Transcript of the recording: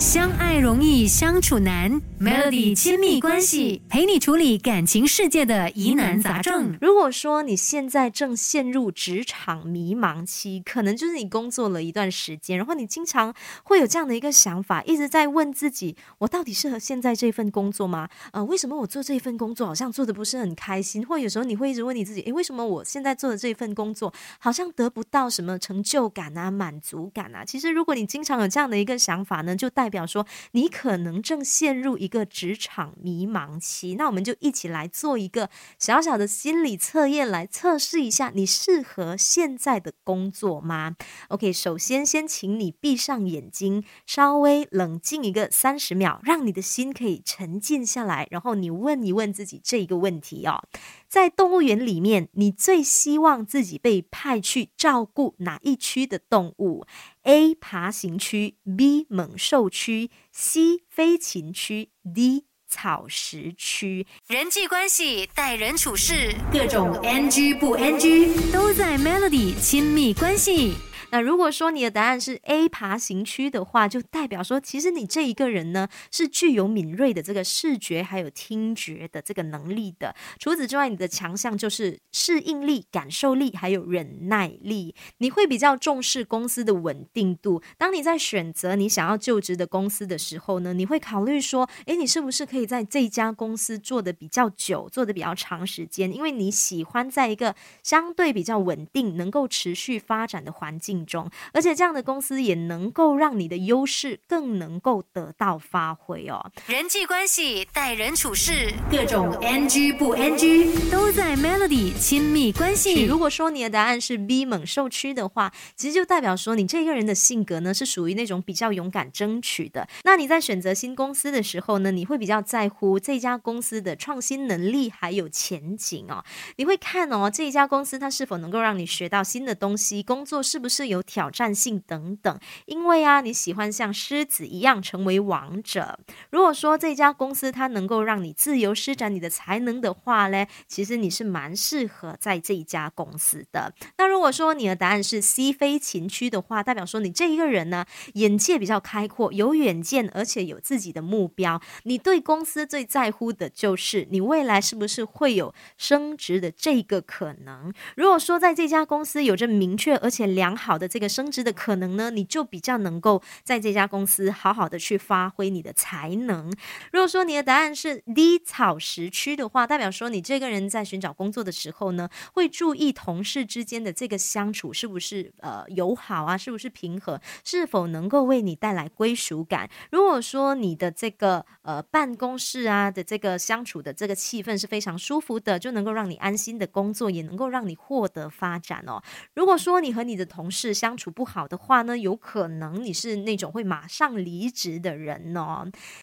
相爱容易相处难，Melody 亲密关系陪你处理感情世界的疑难杂症。如果说你现在正陷入职场迷茫期，可能就是你工作了一段时间，然后你经常会有这样的一个想法，一直在问自己：我到底适合现在这份工作吗？呃，为什么我做这份工作好像做的不是很开心？或有时候你会一直问你自己：诶，为什么我现在做的这份工作好像得不到什么成就感啊、满足感啊？其实，如果你经常有这样的一个想法呢，就代表说你可能正陷入一个职场迷茫期，那我们就一起来做一个小小的心理测验，来测试一下你适合现在的工作吗？OK，首先先请你闭上眼睛，稍微冷静一个三十秒，让你的心可以沉静下来，然后你问一问自己这一个问题哦：在动物园里面，你最希望自己被派去照顾哪一区的动物？A 爬行区，B 猛兽区，C 飞禽区，D 草食区。人际关系、待人处事，各种 NG 不 NG 都在 Melody 亲密关系。那如果说你的答案是 A 爬行区的话，就代表说，其实你这一个人呢是具有敏锐的这个视觉还有听觉的这个能力的。除此之外，你的强项就是适应力、感受力还有忍耐力。你会比较重视公司的稳定度。当你在选择你想要就职的公司的时候呢，你会考虑说，诶，你是不是可以在这家公司做的比较久，做的比较长时间？因为你喜欢在一个相对比较稳定、能够持续发展的环境。中，而且这样的公司也能够让你的优势更能够得到发挥哦。人际关系、待人处事，各种 NG 不 NG 都在 Melody 亲密关系。如果说你的答案是 B 猛兽区的话，其实就代表说你这个人的性格呢是属于那种比较勇敢争取的。那你在选择新公司的时候呢，你会比较在乎这家公司的创新能力还有前景哦。你会看哦，这一家公司它是否能够让你学到新的东西，工作是不是？有挑战性等等，因为啊，你喜欢像狮子一样成为王者。如果说这家公司它能够让你自由施展你的才能的话呢，其实你是蛮适合在这一家公司的。那如果说你的答案是 C 飞禽区的话，代表说你这一个人呢，眼界比较开阔，有远见，而且有自己的目标。你对公司最在乎的就是你未来是不是会有升职的这个可能。如果说在这家公司有着明确而且良好。的这个升职的可能呢，你就比较能够在这家公司好好的去发挥你的才能。如果说你的答案是低草食区的话，代表说你这个人在寻找工作的时候呢，会注意同事之间的这个相处是不是呃友好啊，是不是平和，是否能够为你带来归属感。如果说你的这个呃办公室啊的这个相处的这个气氛是非常舒服的，就能够让你安心的工作，也能够让你获得发展哦。如果说你和你的同事相处不好的话呢，有可能你是那种会马上离职的人呢。